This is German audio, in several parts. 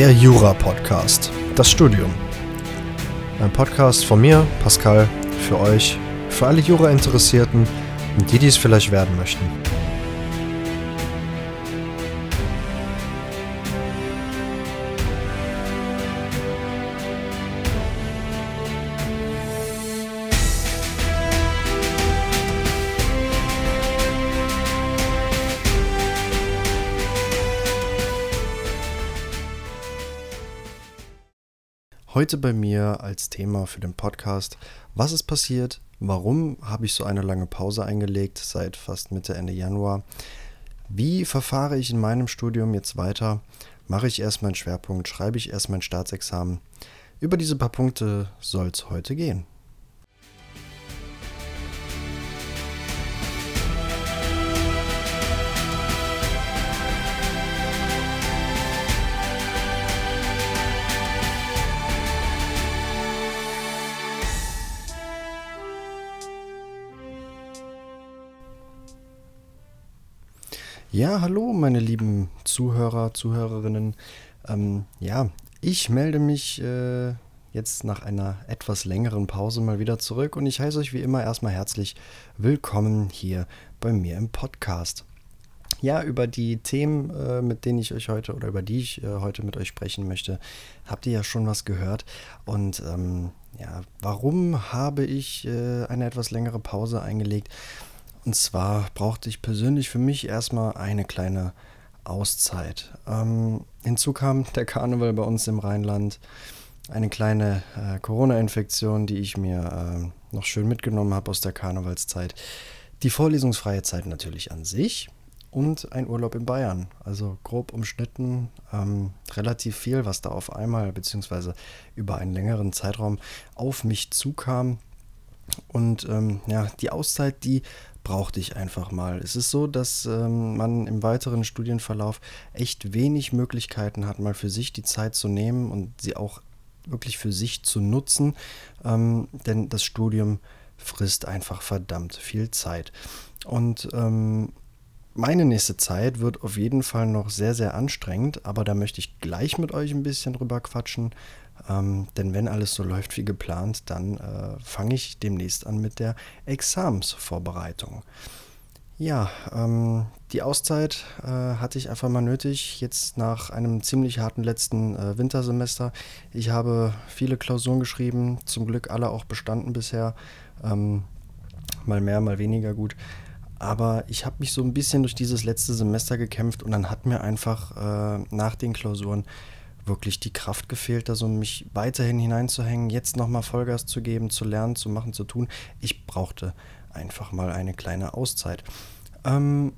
Der Jura-Podcast. Das Studium. Ein Podcast von mir, Pascal, für euch, für alle Jura-Interessierten und die, die es vielleicht werden möchten. Heute bei mir als Thema für den Podcast, was ist passiert, warum habe ich so eine lange Pause eingelegt seit fast Mitte, Ende Januar, wie verfahre ich in meinem Studium jetzt weiter, mache ich erst meinen Schwerpunkt, schreibe ich erst mein Staatsexamen. Über diese paar Punkte soll es heute gehen. Ja, hallo, meine lieben Zuhörer, Zuhörerinnen. Ähm, ja, ich melde mich äh, jetzt nach einer etwas längeren Pause mal wieder zurück und ich heiße euch wie immer erstmal herzlich willkommen hier bei mir im Podcast. Ja, über die Themen, äh, mit denen ich euch heute oder über die ich äh, heute mit euch sprechen möchte, habt ihr ja schon was gehört. Und ähm, ja, warum habe ich äh, eine etwas längere Pause eingelegt? Und zwar brauchte ich persönlich für mich erstmal eine kleine Auszeit. Ähm, hinzu kam der Karneval bei uns im Rheinland, eine kleine äh, Corona-Infektion, die ich mir äh, noch schön mitgenommen habe aus der Karnevalszeit. Die vorlesungsfreie Zeit natürlich an sich und ein Urlaub in Bayern. Also grob umschnitten, ähm, relativ viel, was da auf einmal beziehungsweise über einen längeren Zeitraum auf mich zukam. Und ähm, ja, die Auszeit, die brauchte ich einfach mal. Es ist so, dass ähm, man im weiteren Studienverlauf echt wenig Möglichkeiten hat, mal für sich die Zeit zu nehmen und sie auch wirklich für sich zu nutzen, ähm, denn das Studium frisst einfach verdammt viel Zeit. Und ähm, meine nächste Zeit wird auf jeden Fall noch sehr, sehr anstrengend, aber da möchte ich gleich mit euch ein bisschen drüber quatschen, ähm, denn wenn alles so läuft wie geplant, dann äh, fange ich demnächst an mit der Examsvorbereitung. Ja, ähm, die Auszeit äh, hatte ich einfach mal nötig, jetzt nach einem ziemlich harten letzten äh, Wintersemester. Ich habe viele Klausuren geschrieben, zum Glück alle auch bestanden bisher. Ähm, mal mehr, mal weniger gut. Aber ich habe mich so ein bisschen durch dieses letzte Semester gekämpft und dann hat mir einfach äh, nach den Klausuren wirklich die Kraft gefehlt, da so mich weiterhin hineinzuhängen, jetzt nochmal Vollgas zu geben, zu lernen, zu machen, zu tun. Ich brauchte einfach mal eine kleine Auszeit. Ähm,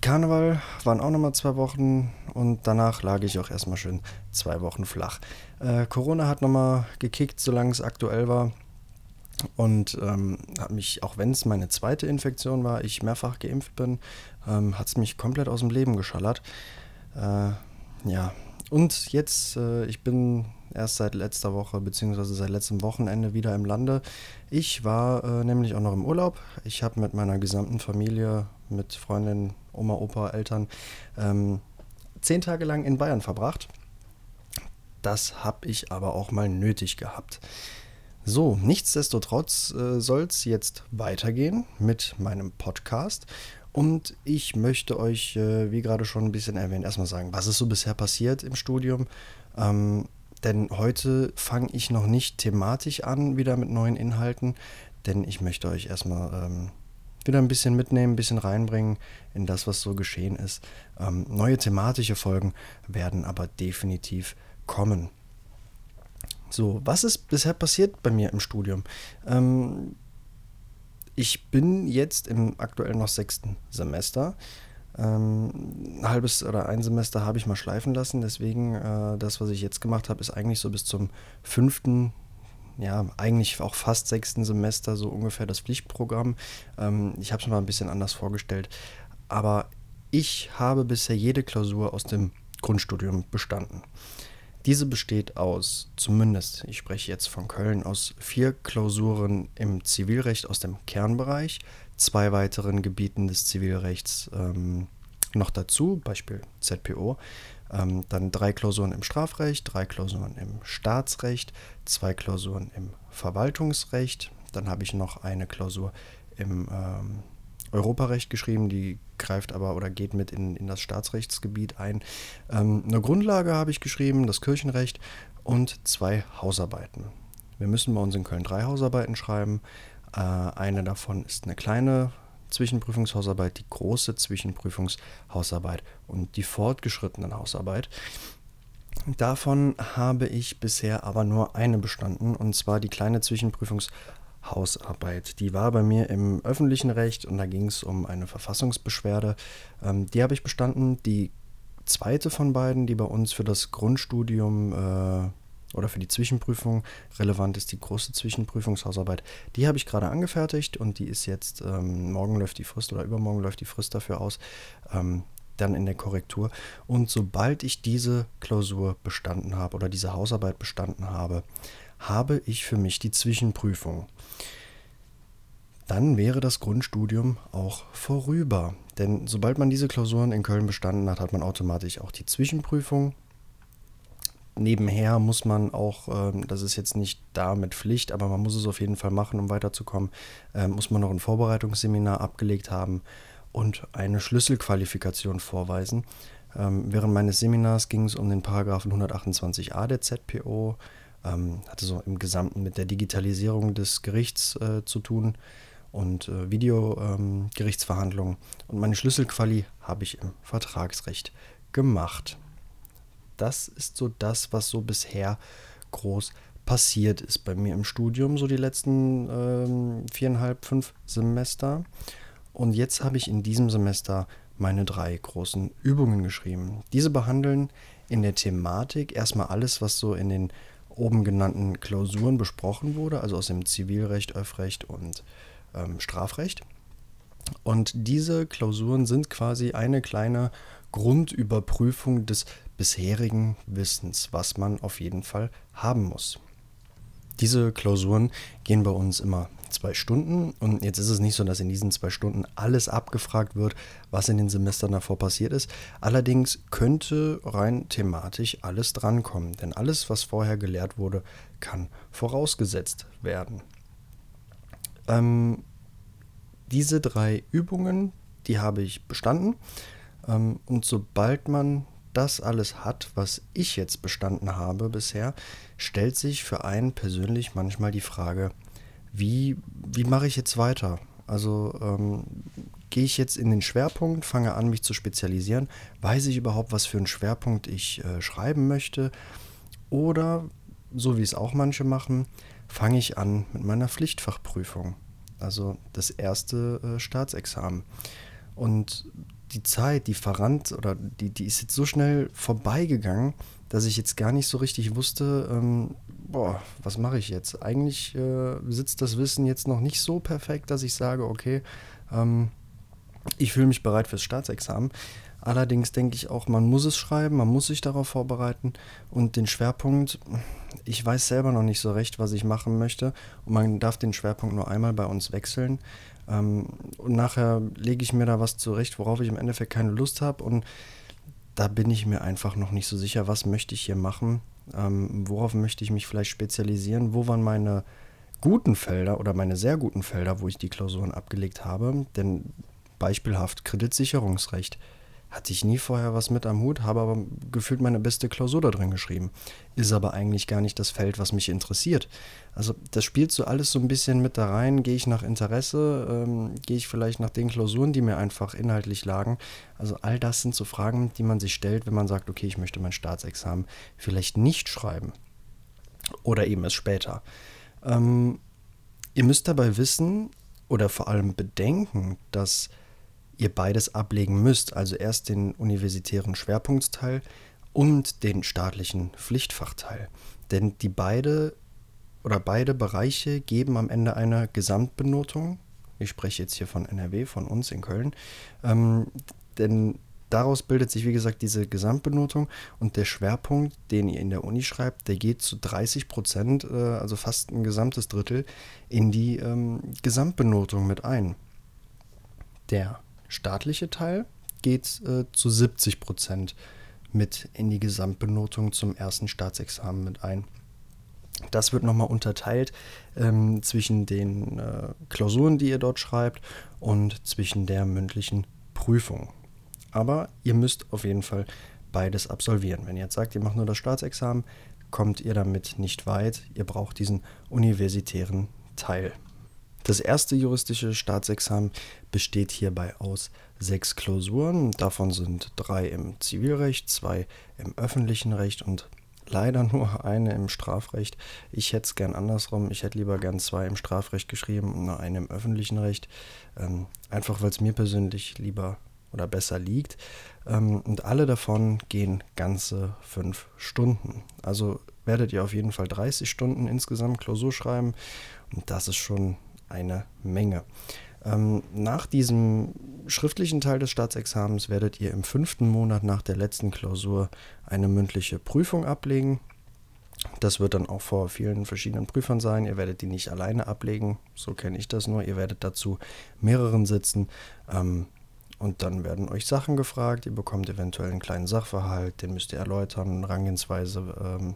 Karneval waren auch nochmal zwei Wochen und danach lag ich auch erstmal schön zwei Wochen flach. Äh, Corona hat nochmal gekickt, solange es aktuell war. Und ähm, hat mich, auch wenn es meine zweite Infektion war, ich mehrfach geimpft bin, ähm, hat es mich komplett aus dem Leben geschallert. Äh, ja, und jetzt, äh, ich bin erst seit letzter Woche beziehungsweise seit letztem Wochenende wieder im Lande. Ich war äh, nämlich auch noch im Urlaub. Ich habe mit meiner gesamten Familie, mit Freundin, Oma, Opa, Eltern, ähm, zehn Tage lang in Bayern verbracht. Das habe ich aber auch mal nötig gehabt. So, nichtsdestotrotz äh, soll es jetzt weitergehen mit meinem Podcast. Und ich möchte euch, äh, wie gerade schon ein bisschen erwähnt, erstmal sagen, was ist so bisher passiert im Studium. Ähm, denn heute fange ich noch nicht thematisch an, wieder mit neuen Inhalten, denn ich möchte euch erstmal ähm, wieder ein bisschen mitnehmen, ein bisschen reinbringen in das, was so geschehen ist. Ähm, neue thematische Folgen werden aber definitiv kommen. So, was ist bisher passiert bei mir im Studium? Ähm, ich bin jetzt im aktuell noch sechsten Semester. Ähm, ein halbes oder ein Semester habe ich mal schleifen lassen. Deswegen, äh, das, was ich jetzt gemacht habe, ist eigentlich so bis zum fünften, ja, eigentlich auch fast sechsten Semester so ungefähr das Pflichtprogramm. Ähm, ich habe es mal ein bisschen anders vorgestellt. Aber ich habe bisher jede Klausur aus dem Grundstudium bestanden. Diese besteht aus, zumindest, ich spreche jetzt von Köln, aus vier Klausuren im Zivilrecht aus dem Kernbereich, zwei weiteren Gebieten des Zivilrechts ähm, noch dazu, Beispiel ZPO, Ähm, dann drei Klausuren im Strafrecht, drei Klausuren im Staatsrecht, zwei Klausuren im Verwaltungsrecht. Dann habe ich noch eine Klausur im ähm, Europarecht geschrieben, die greift aber oder geht mit in, in das Staatsrechtsgebiet ein. Ähm, eine Grundlage habe ich geschrieben, das Kirchenrecht und zwei Hausarbeiten. Wir müssen bei uns in Köln drei Hausarbeiten schreiben. Äh, eine davon ist eine kleine Zwischenprüfungshausarbeit, die große Zwischenprüfungshausarbeit und die fortgeschrittene Hausarbeit. Davon habe ich bisher aber nur eine bestanden, und zwar die kleine Zwischenprüfungshausarbeit. Die war bei mir im öffentlichen Recht und da ging es um eine Verfassungsbeschwerde. Ähm, die habe ich bestanden. Die zweite von beiden, die bei uns für das Grundstudium äh, oder für die Zwischenprüfung relevant ist, die große Zwischenprüfungshausarbeit. Die habe ich gerade angefertigt und die ist jetzt, ähm, morgen läuft die Frist oder übermorgen läuft die Frist dafür aus, ähm, dann in der Korrektur. Und sobald ich diese Klausur bestanden habe oder diese Hausarbeit bestanden habe, habe ich für mich die Zwischenprüfung. Dann wäre das Grundstudium auch vorüber. Denn sobald man diese Klausuren in Köln bestanden hat, hat man automatisch auch die Zwischenprüfung nebenher muss man auch, ähm, das ist jetzt nicht da mit Pflicht, aber man muss es auf jeden Fall machen, um weiterzukommen, äh, muss man noch ein Vorbereitungsseminar abgelegt haben und eine Schlüsselqualifikation vorweisen. Ähm, während meines Seminars ging es um den Paragraphen 128a der ZPO, ähm, hatte so im Gesamten mit der Digitalisierung des Gerichts äh, zu tun und äh, Videogerichtsverhandlungen. Ähm, und meine Schlüsselquali habe ich im Vertragsrecht gemacht das ist so das, was so bisher groß passiert ist bei mir im Studium, so die letzten ähm, viereinhalb, fünf Semester. Und jetzt habe ich in diesem Semester meine drei großen Übungen geschrieben. Diese behandeln in der Thematik erstmal alles, was so in den oben genannten Klausuren besprochen wurde, also aus dem Zivilrecht, Öffrecht und ähm, Strafrecht. Und diese Klausuren sind quasi eine kleine Grundüberprüfung des bisherigen Wissens, was man auf jeden Fall haben muss. Diese Klausuren gehen bei uns immer zwei Stunden und jetzt ist es nicht so, dass in diesen zwei Stunden alles abgefragt wird, was in den Semestern davor passiert ist. Allerdings könnte rein thematisch alles drankommen, denn alles, was vorher gelehrt wurde, kann vorausgesetzt werden. Ähm, diese drei Übungen, die habe ich bestanden ähm, und sobald man das alles hat, was ich jetzt bestanden habe bisher, stellt sich für einen persönlich manchmal die Frage, wie, wie mache ich jetzt weiter? Also ähm, gehe ich jetzt in den Schwerpunkt, fange an, mich zu spezialisieren, weiß ich überhaupt, was für einen Schwerpunkt ich äh, schreiben möchte? Oder, so wie es auch manche machen, fange ich an mit meiner Pflichtfachprüfung, also das erste äh, Staatsexamen. Und die Zeit, die verrannt oder die, die ist jetzt so schnell vorbeigegangen, dass ich jetzt gar nicht so richtig wusste, ähm, boah, was mache ich jetzt? Eigentlich äh, sitzt das Wissen jetzt noch nicht so perfekt, dass ich sage, okay, ähm, ich fühle mich bereit fürs Staatsexamen. Allerdings denke ich auch, man muss es schreiben, man muss sich darauf vorbereiten und den Schwerpunkt, ich weiß selber noch nicht so recht, was ich machen möchte und man darf den Schwerpunkt nur einmal bei uns wechseln. Ähm, und nachher lege ich mir da was zurecht, worauf ich im Endeffekt keine Lust habe. Und da bin ich mir einfach noch nicht so sicher, was möchte ich hier machen, ähm, worauf möchte ich mich vielleicht spezialisieren, wo waren meine guten Felder oder meine sehr guten Felder, wo ich die Klausuren abgelegt habe. Denn beispielhaft Kreditsicherungsrecht hatte ich nie vorher was mit am Hut, habe aber gefühlt meine beste Klausur da drin geschrieben. Ist aber eigentlich gar nicht das Feld, was mich interessiert. Also das spielt so alles so ein bisschen mit da rein. Gehe ich nach Interesse, ähm, gehe ich vielleicht nach den Klausuren, die mir einfach inhaltlich lagen. Also all das sind so Fragen, die man sich stellt, wenn man sagt, okay, ich möchte mein Staatsexamen vielleicht nicht schreiben. Oder eben es später. Ähm, ihr müsst dabei wissen oder vor allem bedenken, dass ihr beides ablegen müsst, also erst den universitären Schwerpunktsteil und den staatlichen Pflichtfachteil. Denn die beide oder beide Bereiche geben am Ende eine Gesamtbenotung. Ich spreche jetzt hier von NRW, von uns in Köln. Ähm, denn daraus bildet sich, wie gesagt, diese Gesamtbenotung und der Schwerpunkt, den ihr in der Uni schreibt, der geht zu 30 Prozent, äh, also fast ein gesamtes Drittel, in die ähm, Gesamtbenotung mit ein. Der staatliche Teil geht äh, zu 70 Prozent mit in die Gesamtbenotung zum ersten Staatsexamen mit ein. Das wird nochmal unterteilt ähm, zwischen den äh, Klausuren, die ihr dort schreibt und zwischen der mündlichen Prüfung. Aber ihr müsst auf jeden Fall beides absolvieren. Wenn ihr jetzt sagt, ihr macht nur das Staatsexamen, kommt ihr damit nicht weit. Ihr braucht diesen universitären Teil. Das erste juristische Staatsexamen besteht hierbei aus sechs Klausuren. Davon sind drei im Zivilrecht, zwei im öffentlichen Recht und leider nur eine im Strafrecht. Ich hätte es gern andersrum. Ich hätte lieber gern zwei im Strafrecht geschrieben und nur eine im öffentlichen Recht. Ähm, einfach weil es mir persönlich lieber oder besser liegt. Ähm, und alle davon gehen ganze fünf Stunden. Also werdet ihr auf jeden Fall 30 Stunden insgesamt Klausur schreiben. Und das ist schon eine Menge. Ähm, nach diesem schriftlichen Teil des Staatsexamens werdet ihr im fünften Monat nach der letzten Klausur eine mündliche Prüfung ablegen. Das wird dann auch vor vielen verschiedenen Prüfern sein. Ihr werdet die nicht alleine ablegen, so kenne ich das nur. Ihr werdet dazu mehreren sitzen. Ähm, und dann werden euch Sachen gefragt. Ihr bekommt eventuell einen kleinen Sachverhalt, den müsst ihr erläutern, Rangehensweise ähm,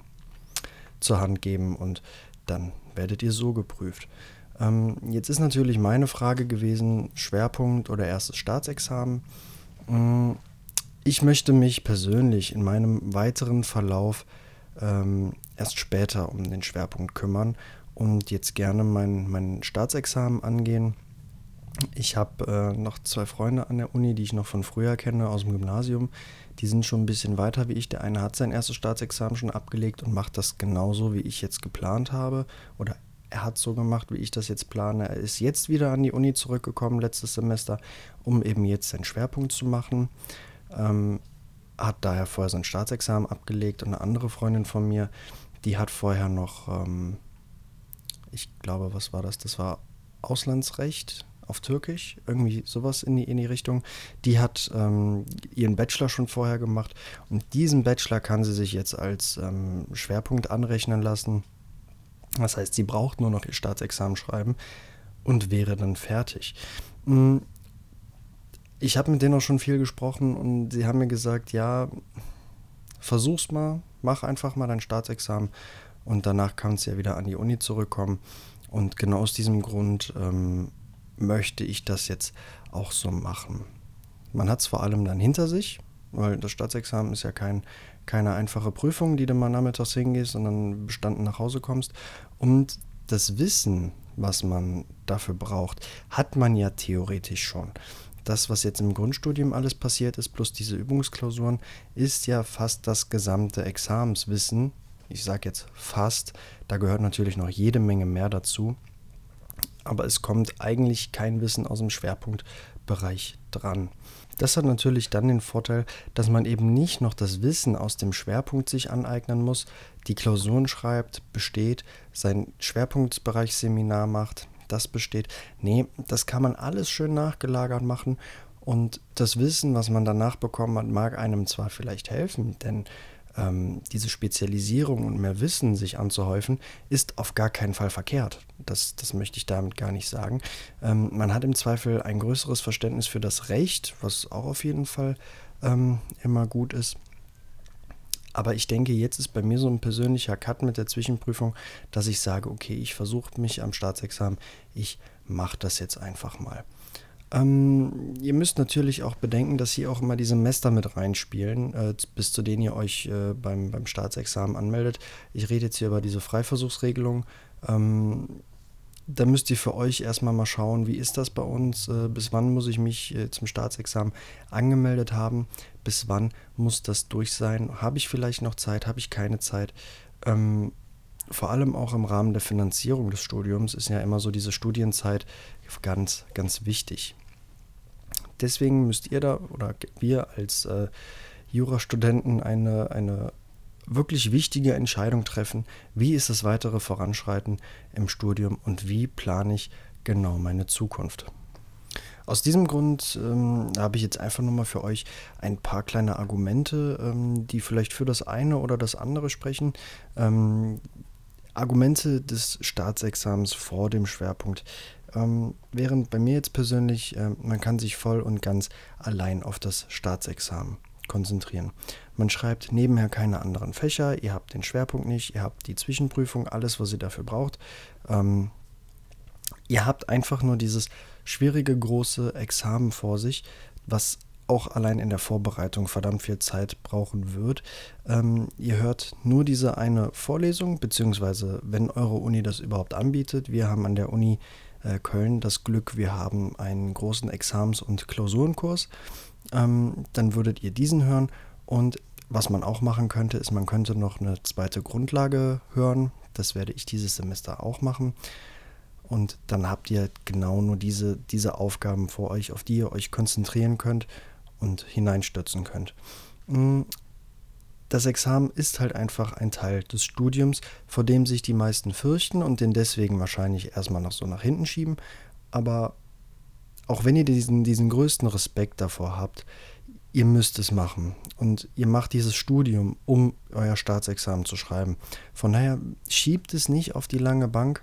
zur Hand geben und dann werdet ihr so geprüft. Ähm, jetzt ist natürlich meine Frage gewesen, Schwerpunkt oder erstes Staatsexamen. Mm, ich möchte mich persönlich in meinem weiteren Verlauf ähm, erst später um den Schwerpunkt kümmern und jetzt gerne mein, mein Staatsexamen angehen. Ich habe äh, noch zwei Freunde an der Uni, die ich noch von früher kenne, aus dem Gymnasium. Die sind schon ein bisschen weiter wie ich. Der eine hat sein erstes Staatsexamen schon abgelegt und macht das genauso, wie ich jetzt geplant habe. Oder er hat so gemacht, wie ich das jetzt plane. Er ist jetzt wieder an die Uni zurückgekommen, letztes Semester, um eben jetzt seinen Schwerpunkt zu machen. Ähm, hat daher vorher sein Staatsexamen abgelegt und eine andere Freundin von mir, die hat vorher noch, ähm, ich glaube, was war das? Das war Auslandsrecht auf Türkisch, irgendwie sowas in die, in die Richtung. Die hat ähm, ihren Bachelor schon vorher gemacht und diesen Bachelor kann sie sich jetzt als ähm, Schwerpunkt anrechnen lassen. Das heißt, sie braucht nur noch ihr Staatsexamen schreiben und wäre dann fertig. Hm, ich habe mit denen auch schon viel gesprochen und sie haben mir gesagt, ja, versuch's mal, mach einfach mal dein Staatsexamen und danach kannst du ja wieder an die Uni zurückkommen. Und genau aus diesem Grund ähm, möchte ich das jetzt auch so machen. Man hat es vor allem dann hinter sich, weil das Staatsexamen ist ja kein, keine einfache Prüfung, die du mal nachmittags hingehst und dann bestanden nach Hause kommst. Und das Wissen, was man dafür braucht, hat man ja theoretisch schon. Das, was jetzt im Grundstudium alles passiert ist, plus diese Übungsklausuren, ist ja fast das gesamte Examenswissen. Ich sage jetzt fast, da gehört natürlich noch jede Menge mehr dazu aber es kommt eigentlich kein Wissen aus dem Schwerpunktbereich dran. Das hat natürlich dann den Vorteil, dass man eben nicht noch das Wissen aus dem Schwerpunkt sich aneignen muss, die Klausuren schreibt, besteht, sein Schwerpunktbereichsseminar macht, das besteht. Nee, das kann man alles schön nachgelagert machen und das Wissen, was man danach bekommen hat, mag einem zwar vielleicht helfen, denn ähm, diese Spezialisierung und mehr Wissen sich anzuhäufen, ist auf gar keinen Fall verkehrt. Das, das möchte ich damit gar nicht sagen. Ähm, man hat im Zweifel ein größeres Verständnis für das Recht, was auch auf jeden Fall ähm, immer gut ist. Aber ich denke, jetzt ist bei mir so ein persönlicher Cut mit der Zwischenprüfung, dass ich sage, okay, ich versuche mich am Staatsexamen, ich mache das jetzt einfach mal. Ähm, ihr müsst natürlich auch bedenken, dass hier auch immer die Semester mit reinspielen, äh, bis zu denen ihr euch äh, beim, beim Staatsexamen anmeldet. Ich rede jetzt hier über diese Freiversuchsregelung. Ähm, da müsst ihr für euch erstmal mal schauen, wie ist das bei uns, äh, bis wann muss ich mich äh, zum Staatsexamen angemeldet haben, bis wann muss das durch sein, habe ich vielleicht noch Zeit, habe ich keine Zeit. Ähm, vor allem auch im Rahmen der Finanzierung des Studiums ist ja immer so diese Studienzeit ganz, ganz wichtig. Deswegen müsst ihr da oder wir als äh, Jurastudenten eine, eine wirklich wichtige Entscheidung treffen, wie ist das weitere Voranschreiten im Studium und wie plane ich genau meine Zukunft. Aus diesem Grund ähm, habe ich jetzt einfach nur mal für euch ein paar kleine Argumente, ähm, die vielleicht für das eine oder das andere sprechen. Ähm, Argumente des Staatsexamens vor dem Schwerpunkt. Ähm, während bei mir jetzt persönlich, äh, man kann sich voll und ganz allein auf das Staatsexamen konzentrieren. Man schreibt nebenher keine anderen Fächer, ihr habt den Schwerpunkt nicht, ihr habt die Zwischenprüfung, alles, was ihr dafür braucht. Ähm, ihr habt einfach nur dieses schwierige große Examen vor sich, was auch allein in der Vorbereitung verdammt viel Zeit brauchen wird. Ähm, ihr hört nur diese eine Vorlesung, beziehungsweise wenn eure Uni das überhaupt anbietet. Wir haben an der Uni Köln das Glück, wir haben einen großen Examens- und Klausurenkurs. Ähm, dann würdet ihr diesen hören und was man auch machen könnte, ist, man könnte noch eine zweite Grundlage hören. Das werde ich dieses Semester auch machen. Und dann habt ihr genau nur diese, diese Aufgaben vor euch, auf die ihr euch konzentrieren könnt und hineinstürzen könnt. Das Examen ist halt einfach ein Teil des Studiums, vor dem sich die meisten fürchten und den deswegen wahrscheinlich erstmal noch so nach hinten schieben. Aber auch wenn ihr diesen, diesen größten Respekt davor habt, ihr müsst es machen. Und ihr macht dieses Studium, um euer Staatsexamen zu schreiben. Von daher schiebt es nicht auf die lange Bank.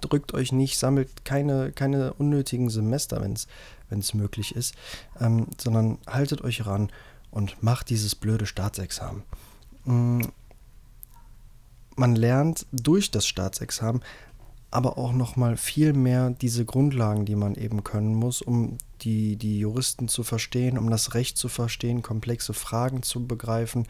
Drückt euch nicht, sammelt keine, keine unnötigen Semester, wenn es möglich ist, ähm, sondern haltet euch ran und macht dieses blöde Staatsexamen. Mm, man lernt durch das Staatsexamen aber auch noch mal viel mehr diese Grundlagen, die man eben können muss, um die, die Juristen zu verstehen, um das Recht zu verstehen, komplexe Fragen zu begreifen.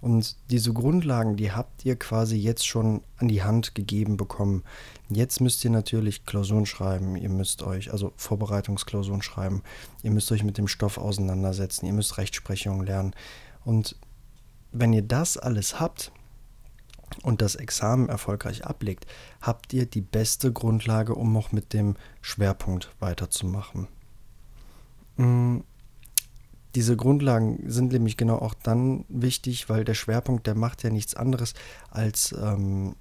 Und diese Grundlagen, die habt ihr quasi jetzt schon an die Hand gegeben bekommen. Jetzt müsst ihr natürlich Klausuren schreiben, ihr müsst euch, also Vorbereitungsklausuren schreiben, ihr müsst euch mit dem Stoff auseinandersetzen, ihr müsst Rechtsprechung lernen. Und wenn ihr das alles habt, und das Examen erfolgreich ablegt, habt ihr die beste Grundlage, um auch mit dem Schwerpunkt weiterzumachen. Mm, diese Grundlagen sind nämlich genau auch dann wichtig, weil der Schwerpunkt, der macht ja nichts anderes, als ähm,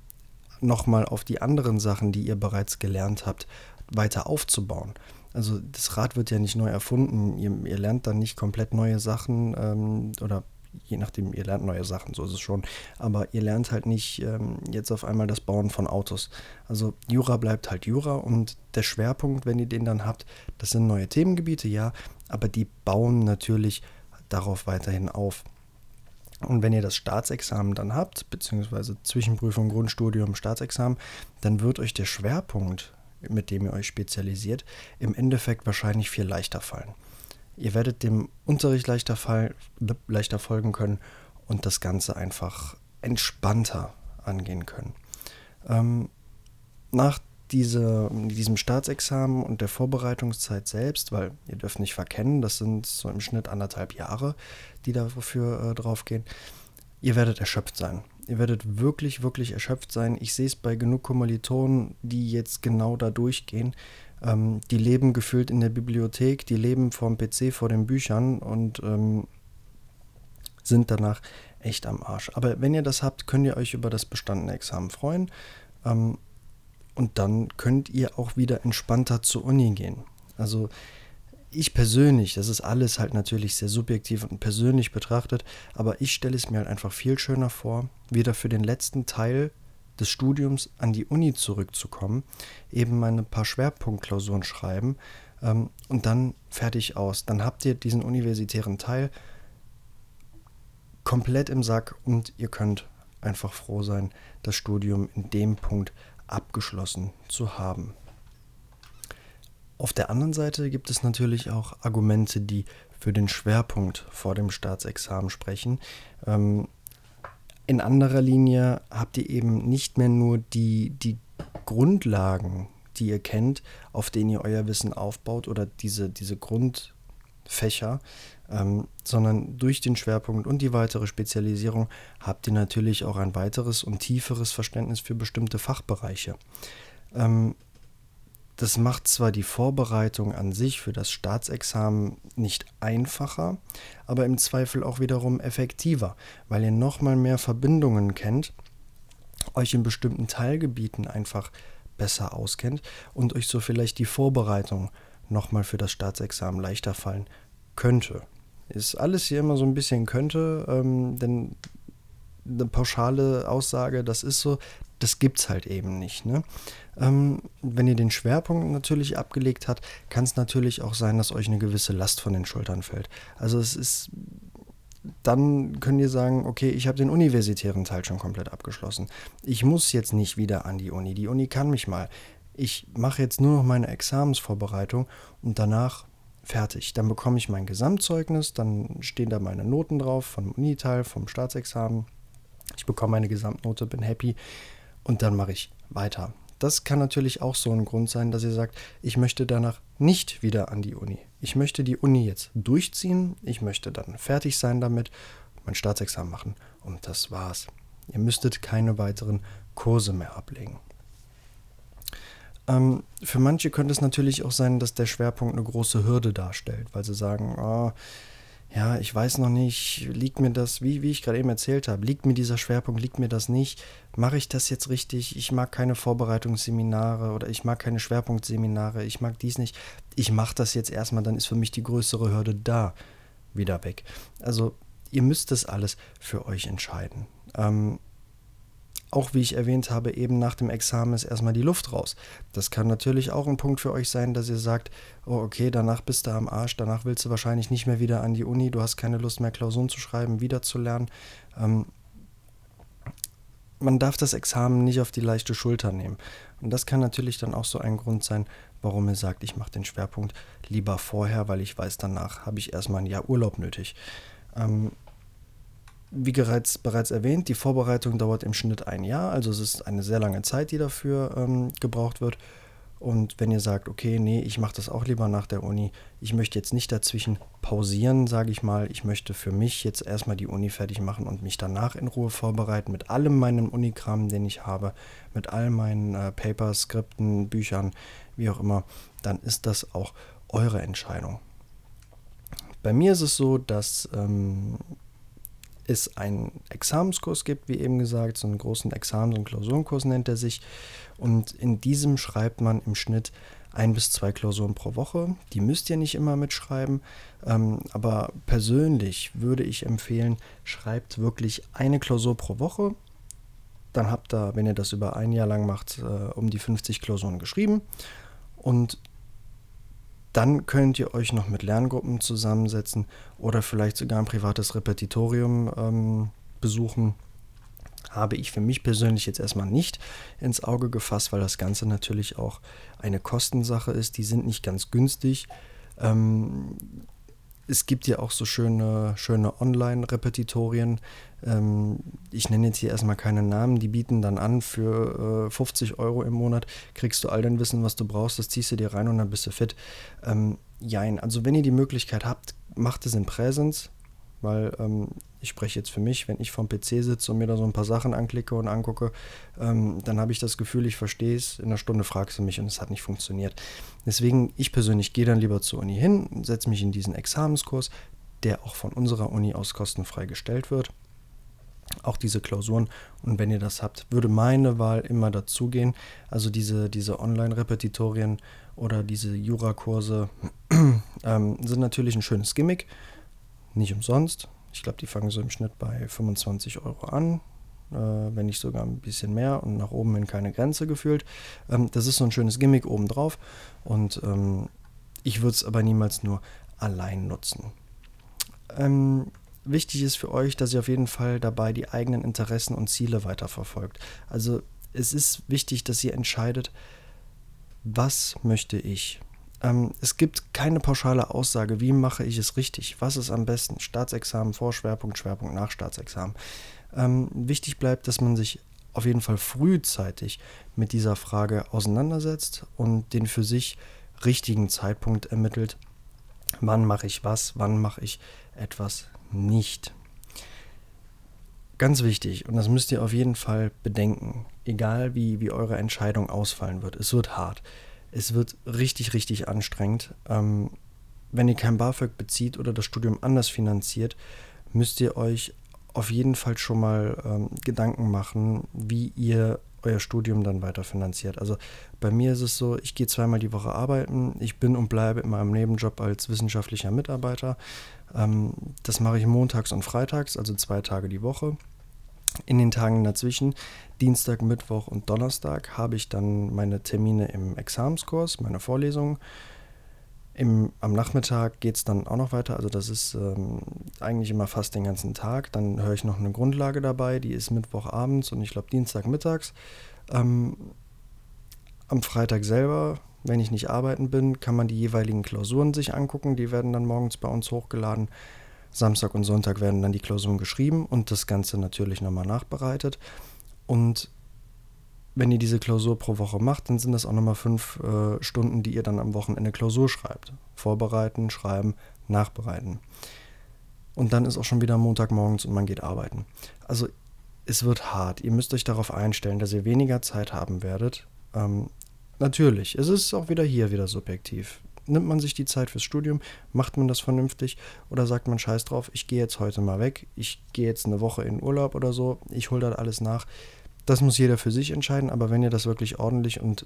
nochmal auf die anderen Sachen, die ihr bereits gelernt habt, weiter aufzubauen. Also das Rad wird ja nicht neu erfunden. Ihr, ihr lernt dann nicht komplett neue Sachen ähm, oder je nachdem, ihr lernt neue Sachen, so ist es schon. Aber ihr lernt halt nicht ähm, jetzt auf einmal das Bauen von Autos. Also Jura bleibt halt Jura und der Schwerpunkt, wenn ihr den dann habt, das sind neue Themengebiete, ja, aber die bauen natürlich darauf weiterhin auf. Und wenn ihr das Staatsexamen dann habt, beziehungsweise Zwischenprüfung, Grundstudium, Staatsexamen, dann wird euch der Schwerpunkt, mit dem ihr euch spezialisiert, im Endeffekt wahrscheinlich viel leichter fallen. Ihr werdet dem Unterricht leichter, fall, leichter folgen können und das Ganze einfach entspannter angehen können. Ähm, nach diese, diesem Staatsexamen und der Vorbereitungszeit selbst, weil ihr dürft nicht verkennen, das sind so im Schnitt anderthalb Jahre, die dafür äh, draufgehen, ihr werdet erschöpft sein. Ihr werdet wirklich, wirklich erschöpft sein. Ich sehe es bei genug Kommilitonen, die jetzt genau da durchgehen. Ähm, die leben gefühlt in der Bibliothek, die leben vorm PC, vor den Büchern und ähm, sind danach echt am Arsch. Aber wenn ihr das habt, könnt ihr euch über das bestandene Examen freuen. Ähm, und dann könnt ihr auch wieder entspannter zur Uni gehen. Also ich persönlich, das ist alles halt natürlich sehr subjektiv und persönlich betrachtet, aber ich stelle es mir halt einfach viel schöner vor, wieder für den letzten Teil des Studiums an die Uni zurückzukommen, eben meine paar Schwerpunktklausuren schreiben ähm, und dann fertig aus. Dann habt ihr diesen universitären Teil komplett im Sack und ihr könnt einfach froh sein, das Studium in dem Punkt abgeschlossen zu haben. Auf der anderen Seite gibt es natürlich auch Argumente, die für den Schwerpunkt vor dem Staatsexamen sprechen. Ähm, in anderer Linie habt ihr eben nicht mehr nur die, die Grundlagen, die ihr kennt, auf denen ihr euer Wissen aufbaut oder diese, diese Grundfächer, ähm, sondern durch den Schwerpunkt und die weitere Spezialisierung habt ihr natürlich auch ein weiteres und tieferes Verständnis für bestimmte Fachbereiche. Ähm, das macht zwar die Vorbereitung an sich für das Staatsexamen nicht einfacher, aber im Zweifel auch wiederum effektiver, weil ihr nochmal mehr Verbindungen kennt, euch in bestimmten Teilgebieten einfach besser auskennt und euch so vielleicht die Vorbereitung nochmal für das Staatsexamen leichter fallen könnte. Ist alles hier immer so ein bisschen könnte, ähm, denn eine pauschale Aussage, das ist so, das gibt es halt eben nicht. Ne? Ähm, wenn ihr den Schwerpunkt natürlich abgelegt habt, kann es natürlich auch sein, dass euch eine gewisse Last von den Schultern fällt. Also es ist, dann könnt ihr sagen, okay, ich habe den universitären Teil schon komplett abgeschlossen. Ich muss jetzt nicht wieder an die Uni. Die Uni kann mich mal. Ich mache jetzt nur noch meine Examensvorbereitung und danach fertig. Dann bekomme ich mein Gesamtzeugnis, dann stehen da meine Noten drauf vom Uniteil, vom Staatsexamen. Ich bekomme meine Gesamtnote, bin happy und dann mache ich weiter. Das kann natürlich auch so ein Grund sein, dass ihr sagt, ich möchte danach nicht wieder an die Uni. Ich möchte die Uni jetzt durchziehen, ich möchte dann fertig sein damit, mein Staatsexamen machen und das war's. Ihr müsstet keine weiteren Kurse mehr ablegen. Ähm, für manche könnte es natürlich auch sein, dass der Schwerpunkt eine große Hürde darstellt, weil sie sagen, oh, ja, ich weiß noch nicht, liegt mir das, wie, wie ich gerade eben erzählt habe, liegt mir dieser Schwerpunkt, liegt mir das nicht, mache ich das jetzt richtig, ich mag keine Vorbereitungsseminare oder ich mag keine Schwerpunktseminare, ich mag dies nicht, ich mache das jetzt erstmal, dann ist für mich die größere Hürde da wieder weg. Also ihr müsst das alles für euch entscheiden. Ähm, auch wie ich erwähnt habe, eben nach dem Examen ist erstmal die Luft raus. Das kann natürlich auch ein Punkt für euch sein, dass ihr sagt, oh okay, danach bist du am Arsch, danach willst du wahrscheinlich nicht mehr wieder an die Uni, du hast keine Lust mehr Klausuren zu schreiben, wieder zu lernen. Ähm, man darf das Examen nicht auf die leichte Schulter nehmen. Und das kann natürlich dann auch so ein Grund sein, warum ihr sagt, ich mache den Schwerpunkt lieber vorher, weil ich weiß, danach habe ich erstmal ein Jahr Urlaub nötig. Ähm, wie bereits, bereits erwähnt, die Vorbereitung dauert im Schnitt ein Jahr, also es ist eine sehr lange Zeit, die dafür ähm, gebraucht wird. Und wenn ihr sagt, okay, nee, ich mache das auch lieber nach der Uni, ich möchte jetzt nicht dazwischen pausieren, sage ich mal, ich möchte für mich jetzt erstmal die Uni fertig machen und mich danach in Ruhe vorbereiten mit allem meinem Unikram, den ich habe, mit all meinen äh, Papers, Skripten, Büchern, wie auch immer, dann ist das auch eure Entscheidung. Bei mir ist es so, dass ähm, es einen Examenskurs gibt, wie eben gesagt, so einen großen Examens- und Klausurenkurs nennt er sich. Und in diesem schreibt man im Schnitt ein bis zwei Klausuren pro Woche. Die müsst ihr nicht immer mitschreiben, ähm, aber persönlich würde ich empfehlen, schreibt wirklich eine Klausur pro Woche. Dann habt ihr, wenn ihr das über ein Jahr lang macht, äh, um die 50 Klausuren geschrieben. Und dann könnt ihr euch noch mit Lerngruppen zusammensetzen oder vielleicht sogar ein privates Repetitorium ähm, besuchen. Habe ich für mich persönlich jetzt erstmal nicht ins Auge gefasst, weil das Ganze natürlich auch eine Kostensache ist. Die sind nicht ganz günstig. Ähm, es gibt ja auch so schöne, schöne Online-Repetitorien. Ähm, ich nenne jetzt hier erstmal keine Namen, die bieten dann an für äh, 50 Euro im Monat, kriegst du all dein Wissen, was du brauchst, das ziehst du dir rein und dann bist du fit. Ähm, jein, also wenn ihr die Möglichkeit habt, macht es in Präsenz, weil ähm, ich spreche jetzt für mich, wenn ich vom PC sitze und mir da so ein paar Sachen anklicke und angucke, ähm, dann habe ich das Gefühl, ich verstehe es. In einer Stunde fragst du mich und es hat nicht funktioniert. Deswegen, ich persönlich gehe dann lieber zur Uni hin, setze mich in diesen Examenskurs, der auch von unserer Uni aus kostenfrei gestellt wird. Auch diese Klausuren. Und wenn ihr das habt, würde meine Wahl immer dazugehen. Also diese, diese Online-Repetitorien oder diese Jurakurse ähm, sind natürlich ein schönes Gimmick nicht umsonst. Ich glaube, die fangen so im Schnitt bei 25 Euro an, äh, wenn nicht sogar ein bisschen mehr und nach oben hin keine Grenze gefühlt. Ähm, das ist so ein schönes Gimmick obendrauf und ähm, ich würde es aber niemals nur allein nutzen. Ähm, wichtig ist für euch, dass ihr auf jeden Fall dabei die eigenen Interessen und Ziele weiterverfolgt. Also es ist wichtig, dass ihr entscheidet, was möchte ich? Ähm, es gibt keine pauschale Aussage, wie mache ich es richtig, was ist am besten, Staatsexamen vor Schwerpunkt, Schwerpunkt nach Staatsexamen. Ähm, wichtig bleibt, dass man sich auf jeden Fall frühzeitig mit dieser Frage auseinandersetzt und den für sich richtigen Zeitpunkt ermittelt. Wann mache ich was, wann mache ich etwas nicht. Ganz wichtig, und das müsst ihr auf jeden Fall bedenken, egal wie, wie eure Entscheidung ausfallen wird, es wird hart es wird richtig, richtig anstrengend. Ähm, wenn ihr kein BAföG bezieht oder das Studium anders finanziert, müsst ihr euch auf jeden Fall schon mal ähm, Gedanken machen, wie ihr euer Studium dann weiter finanziert. Also bei mir ist es so, ich gehe zweimal die Woche arbeiten, ich bin und bleibe in meinem Nebenjob als wissenschaftlicher Mitarbeiter. Ähm, das mache ich montags und freitags, also zwei Tage die Woche. In den Tagen dazwischen, Dienstag, Mittwoch und Donnerstag, habe ich dann meine Termine im Examenskurs, meine Vorlesungen. Im, am Nachmittag geht es dann auch noch weiter. Also das ist ähm, eigentlich immer fast den ganzen Tag. Dann höre ich noch eine Grundlage dabei, die ist Mittwochabends und ich glaube Dienstagmittags. Ähm, am Freitag selber, wenn ich nicht arbeiten bin, kann man die jeweiligen Klausuren sich angucken. Die werden dann morgens bei uns hochgeladen. Samstag und Sonntag werden dann die Klausuren geschrieben und das Ganze natürlich nochmal nachbereitet. Und wenn ihr diese Klausur pro Woche macht, dann sind das auch nochmal fünf äh, Stunden, die ihr dann am Wochenende Klausur schreibt. Vorbereiten, schreiben, nachbereiten. Und dann ist auch schon wieder Montagmorgens und man geht arbeiten. Also es wird hart. Ihr müsst euch darauf einstellen, dass ihr weniger Zeit haben werdet. Ähm, natürlich, es ist auch wieder hier wieder subjektiv. Nimmt man sich die Zeit fürs Studium, macht man das vernünftig oder sagt man scheiß drauf, ich gehe jetzt heute mal weg, ich gehe jetzt eine Woche in Urlaub oder so, ich hole das alles nach. Das muss jeder für sich entscheiden, aber wenn ihr das wirklich ordentlich und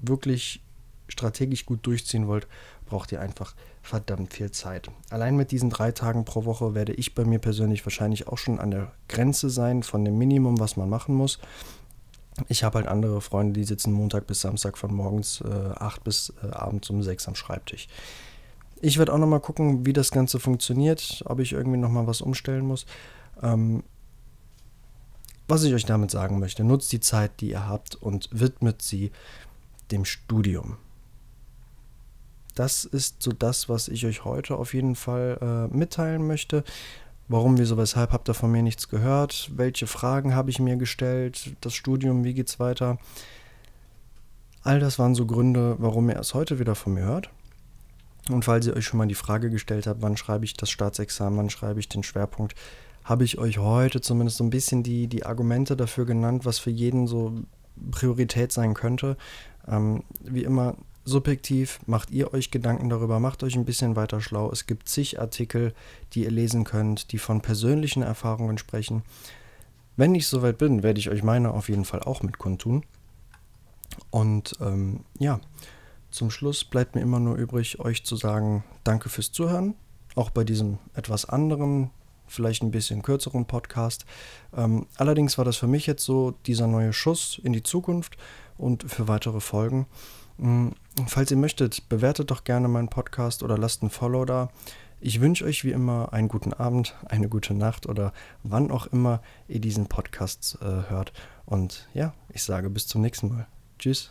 wirklich strategisch gut durchziehen wollt, braucht ihr einfach verdammt viel Zeit. Allein mit diesen drei Tagen pro Woche werde ich bei mir persönlich wahrscheinlich auch schon an der Grenze sein von dem Minimum, was man machen muss. Ich habe halt andere Freunde, die sitzen Montag bis Samstag von morgens äh, 8 bis äh, abends um 6 am Schreibtisch. Ich werde auch nochmal gucken, wie das Ganze funktioniert, ob ich irgendwie nochmal was umstellen muss. Ähm, was ich euch damit sagen möchte, nutzt die Zeit, die ihr habt und widmet sie dem Studium. Das ist so das, was ich euch heute auf jeden Fall äh, mitteilen möchte. Warum, wieso, weshalb habt ihr von mir nichts gehört? Welche Fragen habe ich mir gestellt? Das Studium, wie geht's weiter? All das waren so Gründe, warum ihr es heute wieder von mir hört. Und falls ihr euch schon mal die Frage gestellt habt, wann schreibe ich das Staatsexamen, wann schreibe ich den Schwerpunkt, habe ich euch heute zumindest so ein bisschen die, die Argumente dafür genannt, was für jeden so Priorität sein könnte. Ähm, wie immer, subjektiv macht ihr euch Gedanken darüber, macht euch ein bisschen weiter schlau. Es gibt zig Artikel, die ihr lesen könnt, die von persönlichen Erfahrungen sprechen. Wenn ich soweit bin, werde ich euch meine auf jeden Fall auch mit kundtun. Und ähm, ja, zum Schluss bleibt mir immer nur übrig, euch zu sagen, danke fürs Zuhören. Auch bei diesem etwas anderen vielleicht ein bisschen kürzeren Podcast. Ähm, allerdings war das für mich jetzt so dieser neue Schuss in die Zukunft und für weitere Folgen. Ähm, falls ihr möchtet, bewertet doch gerne meinen Podcast oder lasst ein Follow da. Ich wünsche euch wie immer einen guten Abend, eine gute Nacht oder wann auch immer ihr diesen Podcast äh, hört. Und ja, ich sage bis zum nächsten Mal. Tschüss.